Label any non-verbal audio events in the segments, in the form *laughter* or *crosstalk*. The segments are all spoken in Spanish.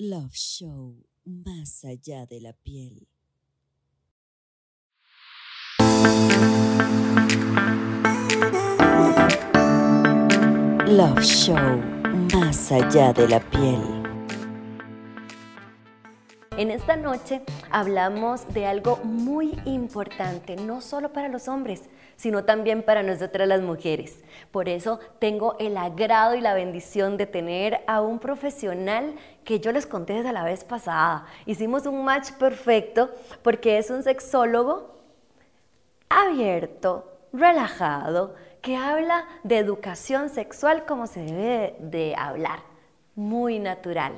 Love Show, más allá de la piel. Love Show, más allá de la piel. En esta noche hablamos de algo muy importante, no solo para los hombres, sino también para nosotras las mujeres. Por eso tengo el agrado y la bendición de tener a un profesional que yo les conté desde la vez pasada. Hicimos un match perfecto porque es un sexólogo abierto, relajado, que habla de educación sexual como se debe de hablar, muy natural.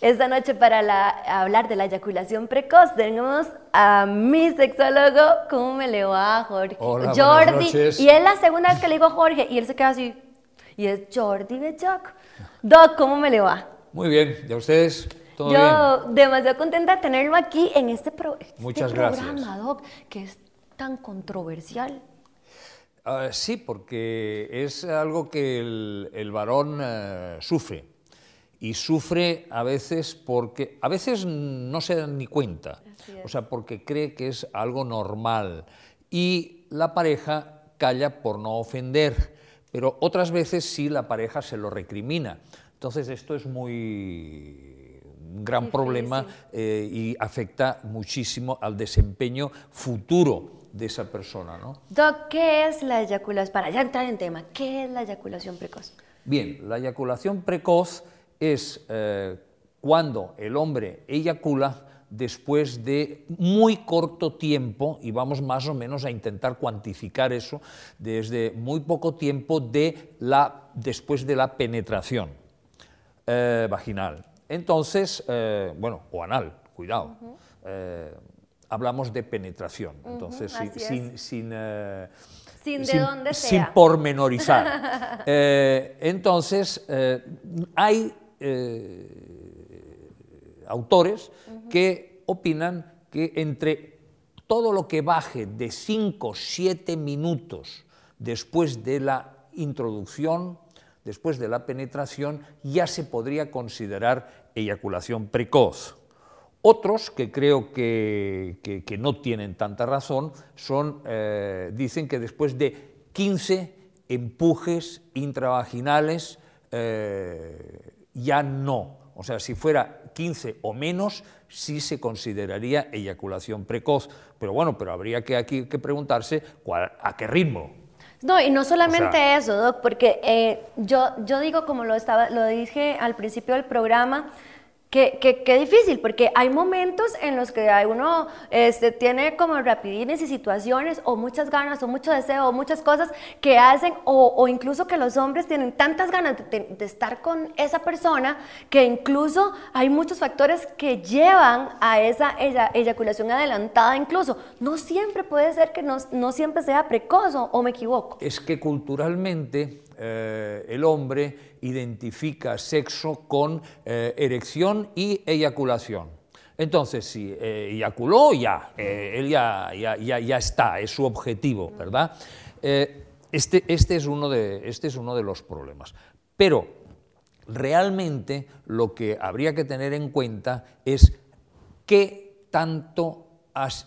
Esta noche para hablar de la eyaculación precoz tenemos a mi sexólogo, ¿cómo me le va, Jorge? Hola, Jordi. noches. Y es la segunda vez que le digo Jorge y él se queda así. Y es Jordi Bejoc. Doc, ¿cómo me le va? Muy bien, ¿y a ustedes? ¿Todo Yo demasiado contenta de tenerlo aquí en este, pro- este Muchas programa, gracias. Doc, que es tan controversial. Ah, sí, porque es algo que el, el varón eh, sufre. Y sufre a veces porque, a veces no se dan ni cuenta, o sea, porque cree que es algo normal. Y la pareja calla por no ofender, pero otras veces sí la pareja se lo recrimina. Entonces esto es muy un gran problema eh, y afecta muchísimo al desempeño futuro de esa persona, ¿no? Doc, ¿qué es la eyaculación? Para ya entrar en tema, ¿qué es la eyaculación precoz? Bien, la eyaculación precoz es eh, cuando el hombre eyacula después de muy corto tiempo, y vamos más o menos a intentar cuantificar eso, desde muy poco tiempo de la, después de la penetración eh, vaginal. Entonces, eh, bueno, o anal, cuidado. Eh, hablamos de penetración, entonces sin- sin, sin, Sin de dónde sin sea. pormenorizar. *laughs* Entonces, hay eh, autores que opinan que entre todo lo que baje de 5 7 minutos después de la introducción, después de la penetración, ya se podría considerar eyaculación precoz. Otros, que creo que, que- que no tienen tanta razón, son, eh, dicen que después de 15 empujes intravaginales eh, ya no. O sea, si fuera 15 o menos, sí se consideraría eyaculación precoz. Pero bueno, pero habría que aquí que preguntarse cuál- a qué ritmo. No, y no solamente O sea- eso, Doc, porque eh, yo, yo digo, como lo, estaba, lo dije al principio del programa, que, que difícil, porque hay momentos en los que uno este, tiene como rapidines y situaciones, o muchas ganas, o mucho deseo, o muchas cosas que hacen, o, incluso que los hombres tienen tantas ganas de, de- de estar con esa persona, que incluso hay muchos factores que llevan a esa eya- eyaculación adelantada, incluso. No siempre puede ser que no, no siempre sea precoz, o me equivoco. es que culturalmente eh, el hombre identifica sexo con eh, erección y eyaculación. Entonces, si eh, eyaculó, ya, eh, él ya, ya, ya, ya está, es su objetivo, ¿verdad? Este, este, es uno de, este es uno de los problemas. Pero realmente lo que habría que tener en cuenta es qué tanto,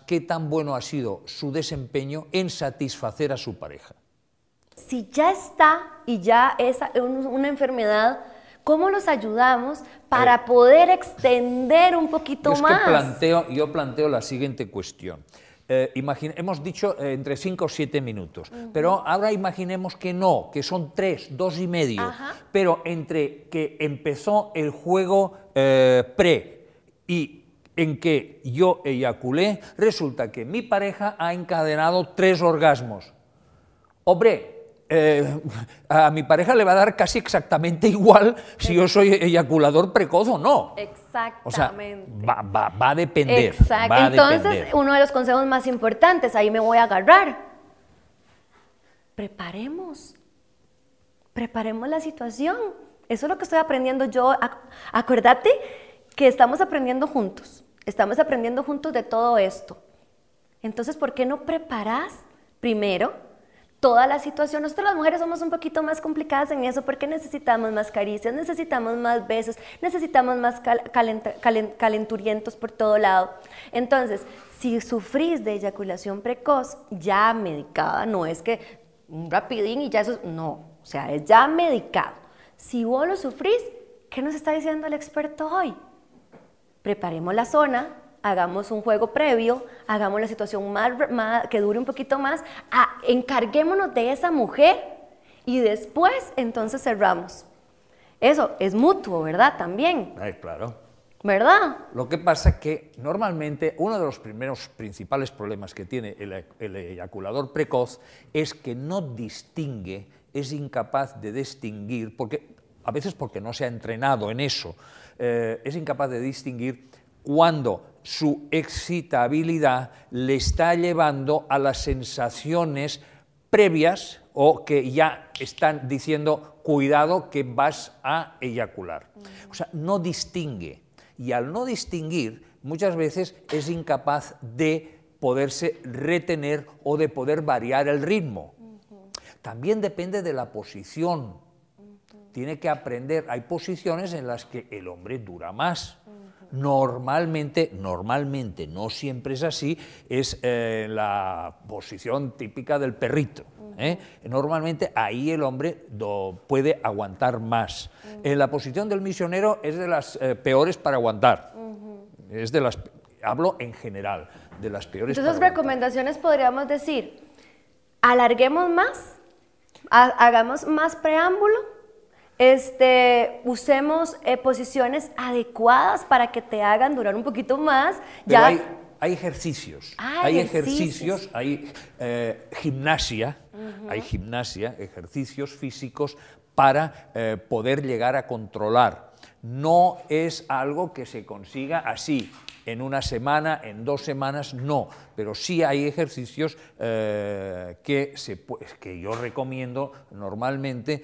qué tan bueno ha sido su desempeño en satisfacer a su pareja. Si ya está y ya es un- una enfermedad, ¿cómo los ayudamos para poder extender un poquito Yo es más? que planteo, yo planteo la siguiente cuestión. Eh, imagine- hemos dicho eh, entre 5 o 7 minutos, pero ahora imaginemos que no, que son 3, 2 y medio, Ajá. pero entre que empezó el juego eh, pre y en que yo eyaculé, resulta que mi pareja ha encadenado tres orgasmos. Hombre, eh, *laughs* a mi pareja le va a dar casi exactamente igual si yo soy eyaculador precoz o no. O sea, Exactamente. va, va- va a depender. Exacto. va a Entonces, depender. uno de los consejos más importantes, ahí me voy a agarrar. Preparemos. Preparemos la situación. Eso es lo que estoy aprendiendo yo. Ac- Acuérdate que estamos aprendiendo juntos. Estamos aprendiendo juntos de todo esto. Entonces, ¿por qué no preparas primero toda la situación. Nosotros las mujeres somos un poquito más complicadas en eso porque necesitamos más caricias, necesitamos más besos, necesitamos más calenturientos por todo lado. Entonces, si sufrís de eyaculación precoz, ya medicada, no es que un rapidín y ya eso, no, o sea, es ya medicado. Si vos lo sufrís, ¿qué nos está diciendo el experto hoy? Preparemos la zona, hagamos un juego previo, hagamos la situación más, que dure un poquito más, encarguémonos de esa mujer y después entonces cerramos. Eso es mutuo, ¿verdad? También. Ay, claro. ¿Verdad? Lo que pasa es que normalmente uno de los primeros principales problemas que tiene el, el eyaculador precoz es que no distingue, es incapaz de distinguir, porque a veces porque no se ha entrenado en eso, eh, es incapaz de distinguir cuando su excitabilidad le está llevando a las sensaciones previas o que ya están diciendo, cuidado que vas a eyacular. O sea, no distingue. Y al no distinguir, muchas veces es incapaz de poderse retener o de poder variar el ritmo. También depende de la posición. Tiene que aprender, hay posiciones en las que el hombre dura más. Normalmente, normalmente, no siempre es así, es eh, la posición típica del perrito. ¿eh? Normalmente ahí el hombre puede aguantar más. En la posición del misionero es de las eh, peores para aguantar. Es de las, hablo en general, de las peores. Entonces, recomendaciones podríamos decir, alarguemos más, hagamos más preámbulo este, usemos eh, posiciones adecuadas para que te hagan durar un poquito más. ya... hay, hay, ejercicios, ah, hay ejercicios, hay eh, gimnasia, hay gimnasia, ejercicios físicos para eh, poder llegar a controlar. No es algo que se consiga así, en una semana, en dos semanas, no, pero sí hay ejercicios que, se, que yo recomiendo normalmente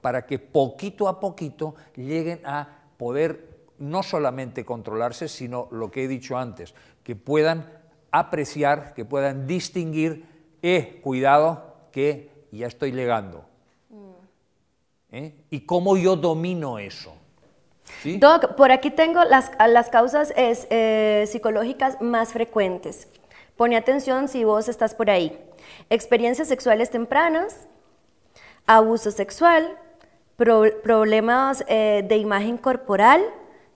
para que poquito a poquito lleguen a poder no solamente controlarse, sino lo que he dicho antes, que puedan apreciar, que puedan distinguir, eh, cuidado, que ya estoy llegando. ¿Eh? ¿Y cómo yo domino eso? Doc, por aquí tengo las, las causas eh, psicológicas más frecuentes. Pone atención si vos estás por ahí. Experiencias sexuales tempranas, abuso sexual, problemas eh, de imagen corporal,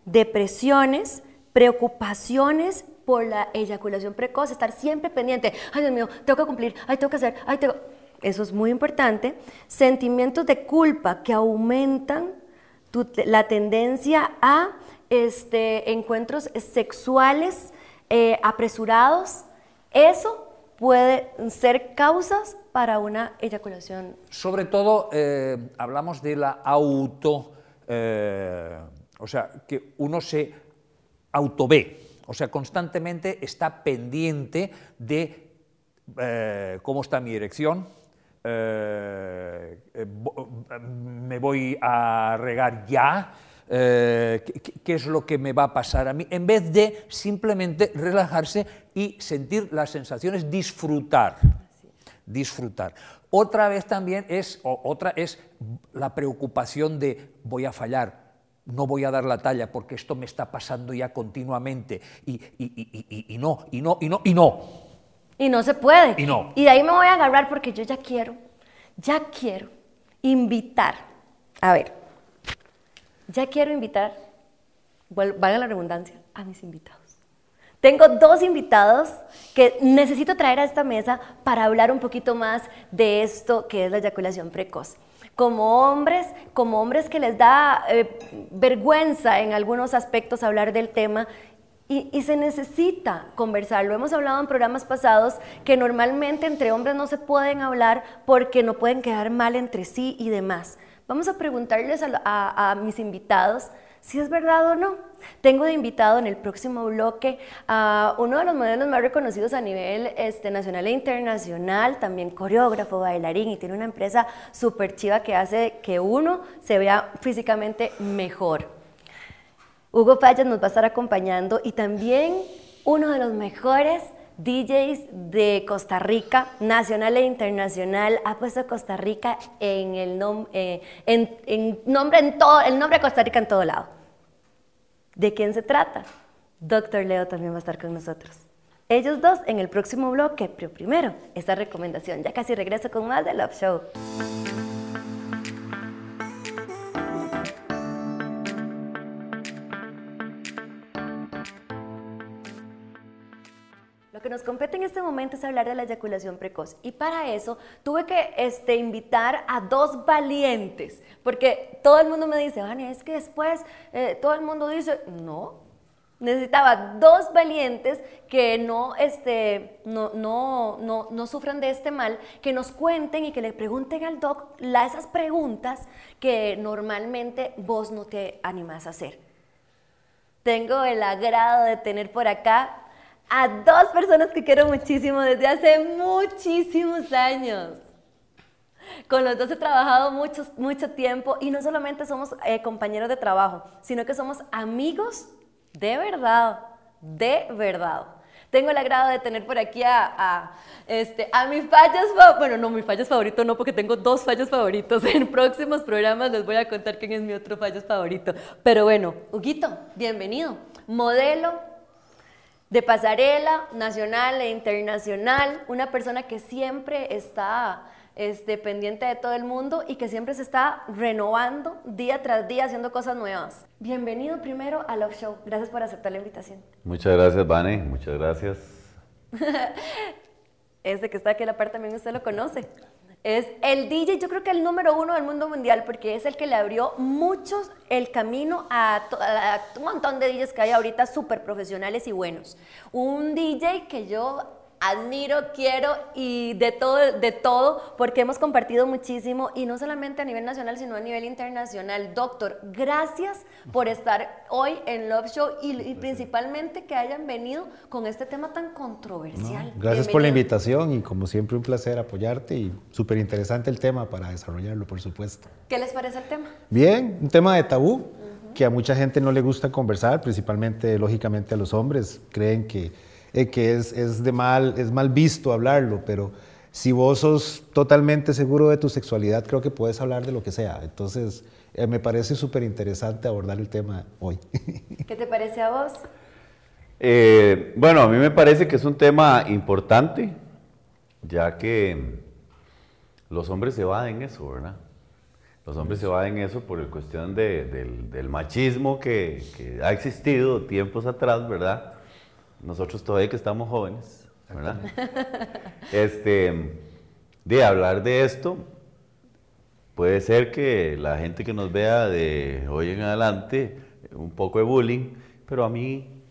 depresiones, preocupaciones por la eyaculación precoz, estar siempre pendiente, ay Dios mío, tengo que cumplir, ay tengo que hacer, ay tengo... Eso es muy importante. Sentimientos de culpa que aumentan la tendencia a este, encuentros sexuales eh, apresurados. Eso puede ser causas para una eyaculación? Sobre todo eh, hablamos de la auto, eh, o sea, que uno se autové, o sea, constantemente está pendiente de eh, cómo está mi erección, me voy a regar ya, qué, es lo que me va a pasar a mí, en vez de simplemente relajarse y sentir las sensaciones, disfrutar disfrutar. Otra vez también es, otra es la preocupación de voy a fallar, no voy a dar la talla porque esto me está pasando ya continuamente y, y, no, y no, y no, y no. Y no se puede. Y no. Y de ahí me voy a agarrar porque yo ya quiero, ya quiero invitar. A ver, ya quiero invitar, valga la redundancia, a mis invitados. Tengo dos invitados que necesito traer a esta mesa para hablar un poquito más de esto que es la eyaculación precoz. Como hombres, como hombres que les da eh, vergüenza en algunos aspectos hablar del tema y, se necesita conversar. Lo hemos hablado en programas pasados que normalmente entre hombres no se pueden hablar porque no pueden quedar mal entre sí y demás. Vamos a preguntarles a mis invitados si es verdad o no. Tengo de invitado en el próximo bloque a uno de los modelos más reconocidos a nivel este, nacional e internacional, también coreógrafo, bailarín y tiene una empresa súper chiva que hace que uno se vea físicamente mejor. Hugo Fallas nos va a estar acompañando y también uno de los mejores DJs de Costa Rica, nacional e internacional, ha puesto Costa Rica en el eh, nombre en todo, el nombre de Costa Rica en todo lado. ¿De quién se trata? Doctor Leo también va a estar con nosotros. Ellos dos en el próximo bloque, pero primero, esta recomendación. Ya casi regreso con más de Love Show. Nos compete en este momento es hablar de la eyaculación precoz. Y para eso tuve que este, invitar a dos valientes, porque todo el mundo me dice, Vania, es que después eh, todo el mundo dice, no, necesitaba dos valientes que no, este, no, no, no, no, sufran de este mal, que nos cuenten y que le pregunten al doc esas preguntas que normalmente vos no te animas a hacer. Tengo el agrado de tener por acá a dos personas que quiero muchísimo desde hace muchísimos años. Con los dos he trabajado mucho, mucho tiempo y no solamente somos eh, compañeros de trabajo, sino que somos amigos de verdad, de verdad. Tengo el agrado de tener por aquí a, este, a mis fallos, bueno, no, mi fallos favorito no, porque tengo dos fallos favoritos. En próximos programas les voy a contar quién es mi otro fallos favorito. Pero bueno, Huguito, bienvenido. Modelo, de pasarela nacional e internacional, una persona que siempre está este, pendiente de todo el mundo y que siempre se está renovando día tras día haciendo cosas nuevas. Bienvenido primero a Love Show. Gracias por aceptar la invitación. Muchas gracias, Vane. Muchas gracias. *laughs* este que está aquí a la parte también usted lo conoce. Es el DJ, yo creo que el número uno del mundo mundial, porque es el que le abrió muchos el camino a, un montón de DJs que hay ahorita súper profesionales y buenos. Un DJ que yo admiro, quiero y de todo, de todo, porque hemos compartido muchísimo y no solamente a nivel nacional, sino a nivel internacional. Doctor, gracias por estar hoy en Love Show y, principalmente que hayan venido con este tema tan controversial. gracias por la invitación y como siempre un placer apoyarte y súper interesante el tema para desarrollarlo, por supuesto. ¿Qué les parece el tema? Bien, un tema de tabú que a mucha gente no le gusta conversar, principalmente, lógicamente, a los hombres. Creen que eh, que es, es, de mal, es mal visto hablarlo, pero si vos sos totalmente seguro de tu sexualidad, creo que puedes hablar de lo que sea. Entonces, eh, me parece súper interesante abordar el tema hoy. *laughs* ¿Qué te parece a vos? Eh, bueno, a mí me parece que es un tema importante, ya que los hombres se evaden eso, ¿verdad? Los hombres se evaden eso por el cuestión del, del, machismo que, que ha existido tiempos atrás, ¿verdad? Nosotros todavía que estamos jóvenes, ¿verdad? este, de hablar de esto, puede ser que la gente que nos vea de hoy en adelante, un poco de bullying, pero a mí,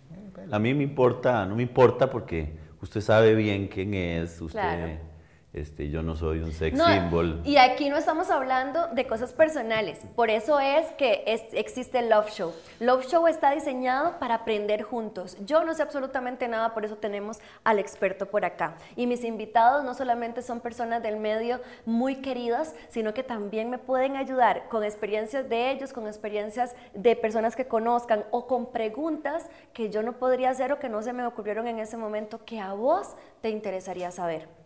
a mí me importa, no me importa porque usted sabe bien quién es, usted... Este, yo no soy un sex symbol. Y aquí no estamos hablando de cosas personales. Por eso es que existe el Love Show. Love Show está diseñado para aprender juntos. Yo no sé absolutamente nada, por eso tenemos al experto por acá. Y mis invitados no solamente son personas del medio muy queridas, sino que también me pueden ayudar con experiencias de ellos, con experiencias de personas que conozcan o con preguntas que yo no podría hacer o que no se me ocurrieron en ese momento que a vos te interesaría saber.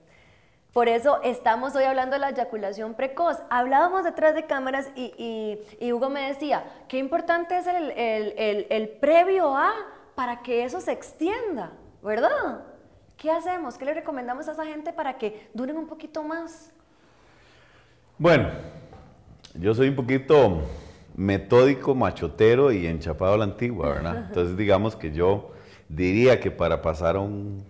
Por eso estamos hoy hablando de la eyaculación precoz. Hablábamos detrás de cámaras y, Hugo me decía, qué importante es el, previo a para que eso se extienda, ¿verdad? ¿Qué hacemos? ¿Qué le recomendamos a esa gente para que duren un poquito más? Bueno, yo soy un poquito metódico, machotero y enchapado a la antigua, ¿verdad? *laughs* Entonces digamos que yo diría que para pasar a un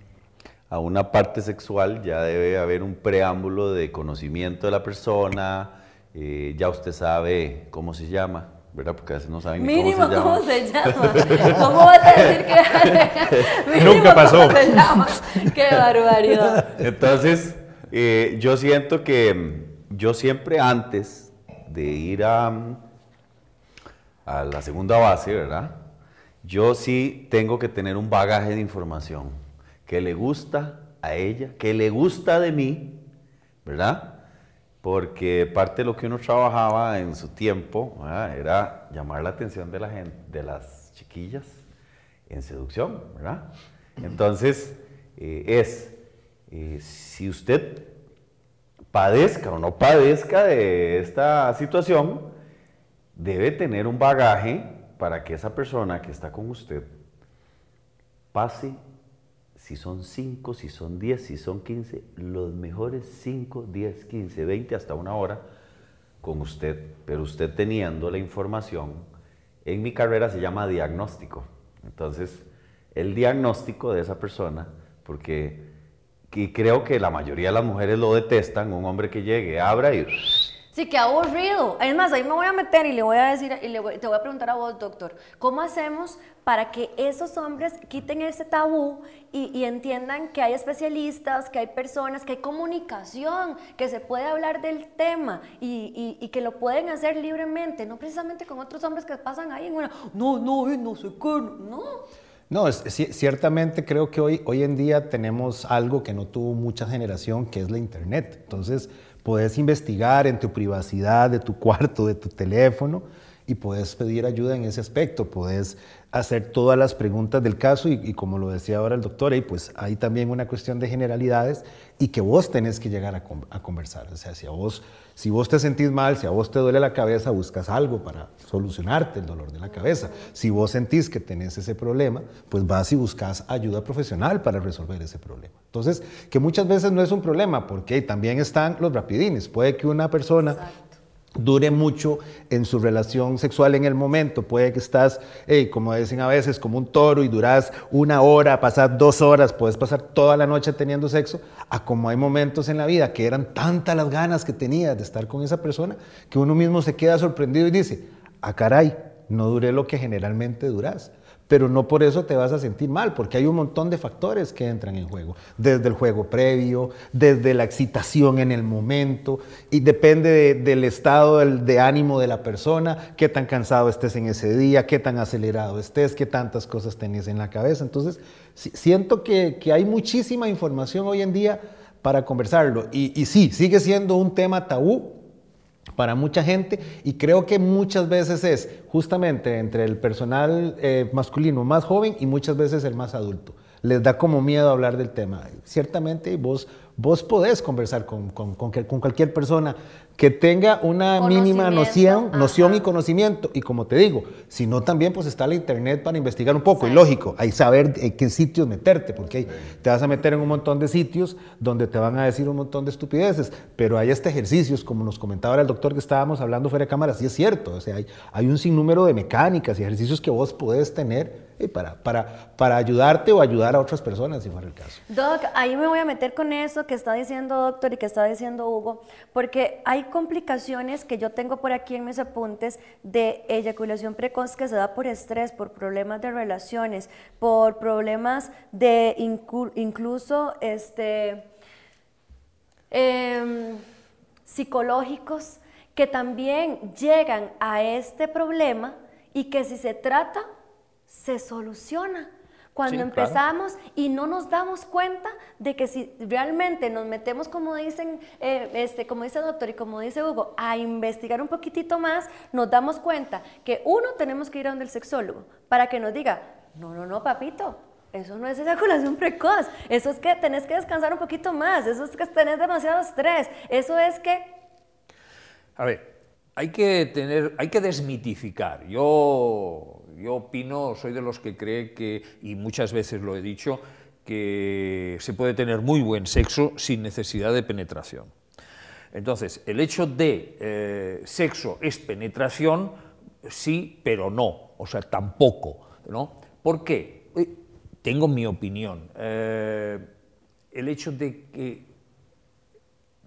a una parte sexual ya debe haber un preámbulo de conocimiento de la persona, eh, ya usted sabe cómo se llama, ¿verdad? Porque a veces no saben ni cómo se llama. ¿cómo se *laughs* llama? ¿Cómo vas a decir que *laughs* Nunca pasó. se llama? ¡Qué barbaridad! Entonces, eh, yo siento que yo siempre antes de ir a, a la segunda base, ¿verdad? Yo sí tengo que tener un bagaje de información le gusta a ella, que le gusta de mí, ¿verdad? Porque parte de lo que uno trabajaba en su tiempo era llamar la atención de la de las chiquillas en seducción, ¿verdad? Entonces, eh, es, eh, si usted padezca o no padezca de esta situación, debe tener un bagaje para que esa persona que está con usted pase, si son 5, si son 10, si son 15, los mejores 5, 10, 15, 20, hasta una hora con usted, pero usted teniendo la información, en mi carrera se llama diagnóstico. Entonces, el diagnóstico de esa persona, porque y creo que la mayoría de las mujeres lo detestan, un hombre que llegue, abra y... Sí, qué aburrido. Es más, ahí me voy a meter y le voy a decir, y le voy- te voy a preguntar a vos, doctor, ¿cómo hacemos para que esos hombres quiten ese tabú y, y entiendan que hay especialistas, que hay personas, que hay comunicación, que se puede hablar del tema y, y- y que lo pueden hacer libremente, no precisamente con otros hombres que pasan ahí en una, no, no, eh, no sé qué, no. No, es- ci- ciertamente creo que hoy, hoy en día tenemos algo que no tuvo mucha generación, que es la Internet. Entonces, puedes investigar en tu privacidad de tu cuarto, de tu teléfono, y puedes pedir ayuda en ese aspecto. Puedes hacer todas las preguntas del caso y, y como lo decía ahora el doctor, ahí pues hay también una cuestión de generalidades y que vos tenés que llegar a, a conversar. O sea, si, vos, si vos te sentís mal, si a vos te duele la cabeza, buscas algo para solucionarte el dolor de la cabeza. Si vos sentís que tenés ese problema, pues vas y buscas ayuda profesional para resolver ese problema. Entonces, que muchas veces no es un problema, porque también están los rapidines. Puede que una persona dure mucho en su relación sexual en el momento. Puede que estás, eh, como dicen a veces, como un toro y duras una hora, pasar dos horas, puedes pasar toda la noche teniendo sexo, a como hay momentos en la vida que eran tantas las ganas que tenías de estar con esa persona que uno mismo se queda sorprendido y dice, ah caray, no duré lo que generalmente duras. Pero no por eso te vas a sentir mal, porque hay un montón de factores que entran en juego. Desde el juego previo, desde la excitación en el momento, y depende de- del estado de ánimo de la persona, qué tan cansado estés en ese día, qué tan acelerado estés, qué tantas cosas tenés en la cabeza. Entonces, si- siento que, que hay muchísima información hoy en día para conversarlo. Y, y sí, sigue siendo un tema tabú, para mucha gente y creo que muchas veces es justamente entre el personal eh, masculino más joven y muchas veces el más adulto. Les da como miedo hablar del tema. Ciertamente vos, vos podés conversar con, con- con con cualquier persona que tenga una mínima noción, noción y conocimiento. Y como te digo, si no también pues está la internet para investigar un poco. Y lógico, hay saber en qué sitios meterte, porque te vas a meter en un montón de sitios donde te van a decir un montón de estupideces, pero hay este ejercicios, como nos comentaba el doctor que estábamos hablando fuera de cámara, sí es cierto, o sea, hay, hay un sinnúmero de mecánicas y ejercicios que vos podés tener para, para, para ayudarte o ayudar a otras personas, si fuera el caso. Doc, ahí me voy a meter con eso que está diciendo doctor y que está diciendo Hugo, porque hay complicaciones que yo tengo por aquí en mis apuntes de eyaculación precoz que se da por estrés, por problemas de relaciones, por problemas de incluso este em, psicológicos que también llegan a este problema y que si se trata, se soluciona. Cuando Sí, claro. empezamos y no nos damos cuenta de que si realmente nos metemos, como dicen, eh, este, como dice el doctor y como dice Hugo, a investigar un poquitito más, nos damos cuenta que uno tenemos que ir a donde el sexólogo para que nos diga, no, no, no, papito, eso no es eyaculación *laughs* precoz, eso es que tenés que descansar un poquito más, eso es que tenés demasiado estrés, eso es que A ver, hay que tener, hay que desmitificar. Yo, yo opino, soy de los que cree que, y muchas veces lo he dicho, que se puede tener muy buen sexo sin necesidad de penetración. Entonces, el hecho de eh, sexo es penetración, sí, pero no, o sea, tampoco, ¿no? ¿Por qué? Tengo mi opinión. Eh, el hecho de que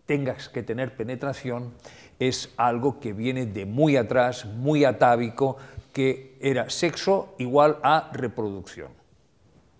tengas que tener penetración es algo que viene de muy atrás, muy atávico, que era sexo igual a reproducción.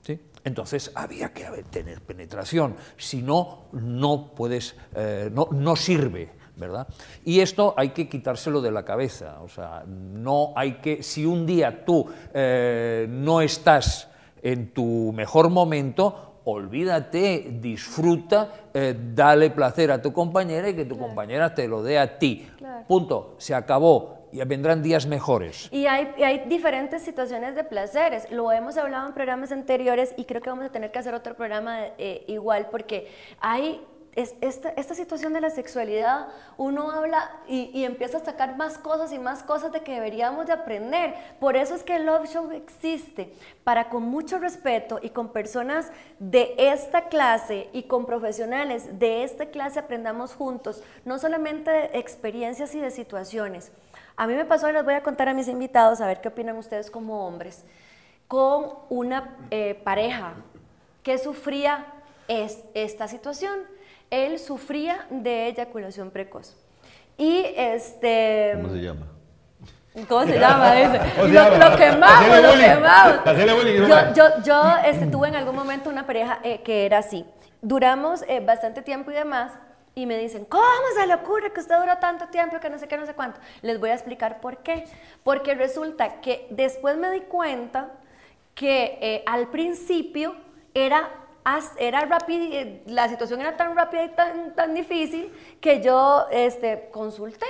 ¿sí? Entonces había que tener penetración, si no, no puedes, eh, no, no sirve, ¿verdad? Y esto hay que quitárselo de la cabeza, o sea, no hay que, si un día tú eh, no estás en tu mejor momento, olvídate, disfruta, eh, dale placer a tu compañera y que tu compañera te lo dé a ti. Claro. Punto, se acabó. y vendrán días mejores. Y hay, y hay diferentes situaciones de placeres. Lo hemos hablado en programas anteriores y creo que vamos a tener que hacer otro programa eh, igual porque hay es, esta, situación de la sexualidad, uno habla y, empieza a sacar más cosas y más cosas de que deberíamos de aprender. Por eso es que el Love Show existe, para con mucho respeto y con personas de esta clase y con profesionales de esta clase aprendamos juntos, no solamente de experiencias y de situaciones. A mí me pasó y les voy a contar a mis invitados a ver qué opinan ustedes como hombres, con una eh, pareja que sufría es, esta situación él sufría de eyaculación precoz. Y este... ¿Cómo se llama? ¿Cómo se llama *laughs* lo, lo, quemamos, lo quemamos. Yo, yo, yo este, tuve en algún momento una pareja eh, que era así. Duramos eh, bastante tiempo y demás, y me dicen, ¿cómo se le ocurre que usted dura tanto tiempo, que no sé qué, no sé cuánto? Les voy a explicar por qué. Porque resulta que después me di cuenta que eh, al principio era era rápido, eh, la situación era tan rápida y tan, tan difícil que yo este, consulté.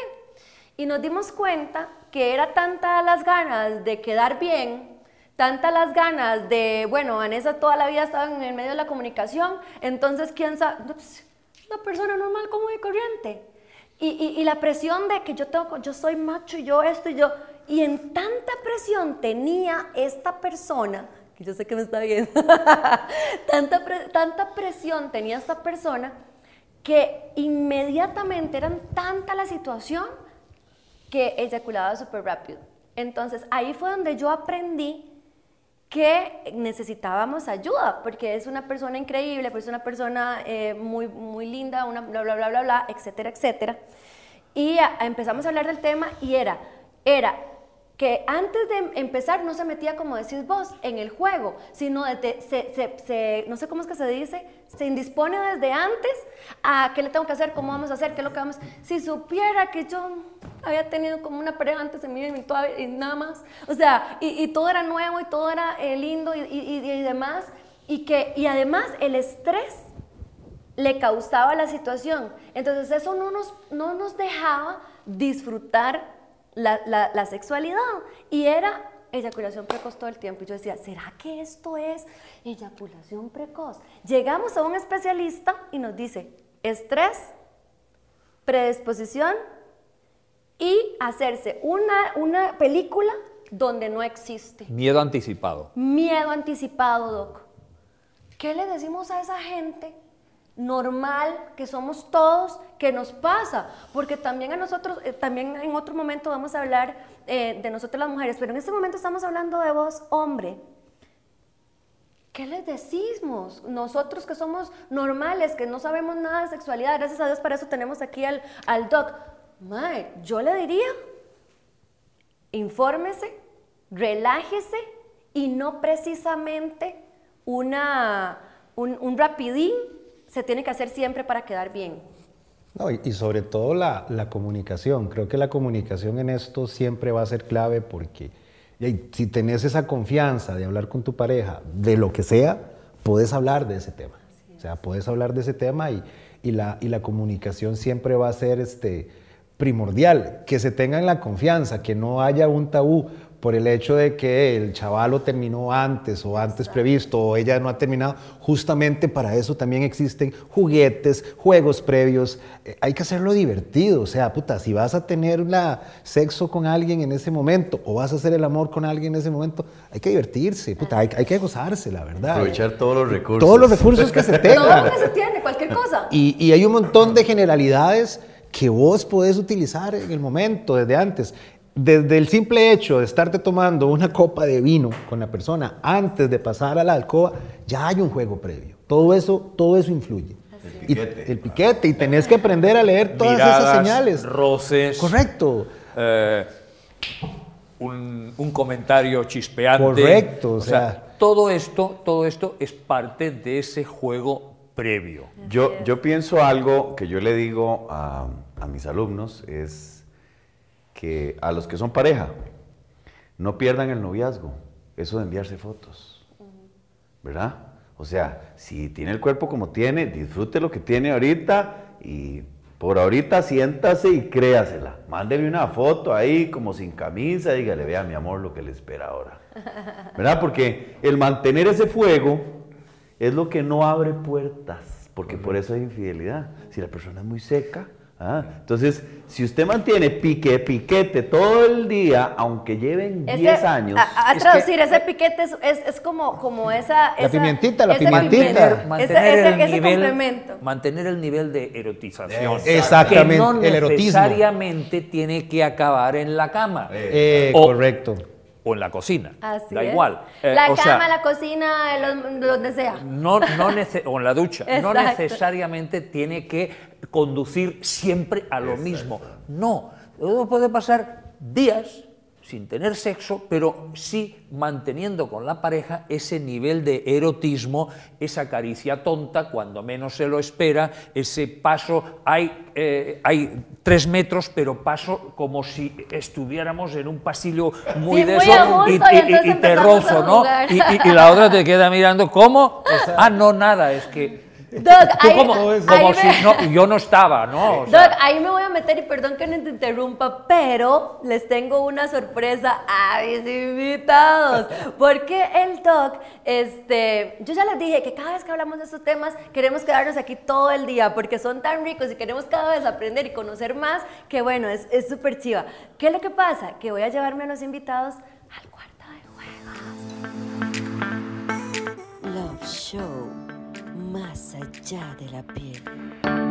Y nos dimos cuenta que era tanta las ganas de quedar bien, tanta las ganas de, bueno, Vanessa toda la vida estaba en el medio de la comunicación, entonces, ¿quién sabe? Pues, una persona normal, común y corriente. Y, y, y, la presión de que yo tengo, yo soy macho yo esto y yo, y en tanta presión tenía esta persona que yo sé que me está viendo, *laughs* tanta, tanta presión tenía esta persona que inmediatamente eran tanta la situación que eyaculaba súper rápido. Entonces ahí fue donde yo aprendí que necesitábamos ayuda, porque es una persona increíble, pues es una persona eh, muy, muy linda, una bla, bla, bla, bla, bla, etcétera, etcétera. Y empezamos a hablar del tema y era, era que antes de empezar no se metía, como decís vos, en el juego, sino de, se, no sé cómo es que se dice, se indispone desde antes a qué le tengo que hacer, cómo vamos a hacer, qué es lo que vamos. Si supiera que yo había tenido como una pareja antes de mí y, y nada más, o sea, y, y, todo era nuevo y todo era eh, lindo y, y, demás, y que y además el estrés le causaba la situación. Entonces eso no nos, no nos dejaba disfrutar la, la, sexualidad y era eyaculación precoz todo el tiempo. Y yo decía, ¿será que esto es eyaculación precoz? Llegamos a un especialista y nos dice, estrés, predisposición y hacerse una, una película donde no existe. Miedo anticipado. Miedo anticipado, Doc. ¿Qué le decimos a esa gente normal que somos todos, que nos pasa, porque también a nosotros, eh, también en otro momento vamos a hablar eh, de nosotros las mujeres, pero en este momento estamos hablando de vos, hombre. ¿Qué les decimos? Nosotros que somos normales, que no sabemos nada de sexualidad, gracias a Dios para eso tenemos aquí al, al doc. Mae, yo le diría, infórmese, relájese y no precisamente una, un, un rapidín se tiene que hacer siempre para quedar bien. No, y, sobre todo la, la, comunicación. Creo que la comunicación en esto siempre va a ser clave porque si tenés esa confianza de hablar con tu pareja de lo que sea, puedes hablar de ese tema. O sea, puedes hablar de ese tema y, y, la, y la comunicación siempre va a ser este, primordial. Que se tengan la confianza, que no haya un tabú por el hecho de que el chavalo terminó antes o antes previsto o ella no ha terminado, justamente para eso también existen juguetes, juegos previos. Eh, hay que hacerlo divertido, o sea, puta, si vas a tener la sexo con alguien en ese momento o vas a hacer el amor con alguien en ese momento, hay que divertirse, puta, hay, que gozarse, la verdad. Aprovechar todos los recursos. Todos los recursos que se *laughs* tengan. Todo lo que se tiene, cualquier cosa. Y, y hay un montón de generalidades que vos podés utilizar en el momento, desde antes desde el simple hecho de estarte tomando una copa de vino con la persona antes de pasar a la alcoba, ya hay un juego previo. Todo eso, todo eso influye. El piquete. Y, el piquete, y tenés que aprender a leer todas esas señales. roces. Correcto. Eh, un, un, comentario chispeante. Correcto. O, sea, todo esto, todo esto es parte de ese juego previo. Yo, yo pienso algo que yo le digo a, a mis alumnos, es que a los que son pareja, no pierdan el noviazgo, eso de enviarse fotos, ¿verdad? O sea, si tiene el cuerpo como tiene, disfrute lo que tiene ahorita y Por ahorita siéntase y créasela. Mándele una foto ahí como sin camisa, dígale, vea mi amor lo que le espera ahora. *laughs* ¿Verdad? Porque el mantener ese fuego es lo que no abre puertas, porque por eso hay infidelidad. Si la persona es muy seca, ¿ah? entonces si usted mantiene pique, piquete todo el día, aunque lleven Ese- 10 años, A, a Es traducir, que- ese piquete es, es, es como, como esa, esa- pimientita, la ese pimientita. pimiento, mantener, ese, ese- el ese nivel, complemento. mantener el nivel de erotización. Exactamente, Que no el erotismo. necesariamente tiene que acabar en la cama. Eh, O- correcto. O en la cocina. Así da es. igual. Eh, la o cama, sea, la cocina, lo- donde sea. no, no nece- o en la ducha. No necesariamente tiene que conducir siempre a lo mismo. No, uno puede pasar días sin tener sexo, pero sí manteniendo con la pareja ese nivel de erotismo, esa caricia tonta cuando menos se lo espera, ese paso, hay, eh, hay tres metros, pero paso como si estuviéramos en un pasillo muy Sí, de muy eso gusto, y, y y- entonces y te rozo, ¿no? jugar. Y, y- y la otra te queda mirando, ¿cómo? *laughs* Ah, no, nada, es que... Doug, ahí, como, ahí como me- si no, yo no estaba, ¿no? O sea, Doug, ahí me voy a meter y perdón que no te interrumpa, pero les tengo una sorpresa a mis invitados. Porque el Doug, este, yo ya les dije que cada vez que hablamos de estos temas queremos quedarnos aquí todo el día porque son tan ricos y queremos cada vez aprender y conocer más que bueno, es es súper chiva. ¿Qué es lo que pasa? Que voy a llevarme a los invitados al cuarto de juegos. Love Show. Más allá de la piel.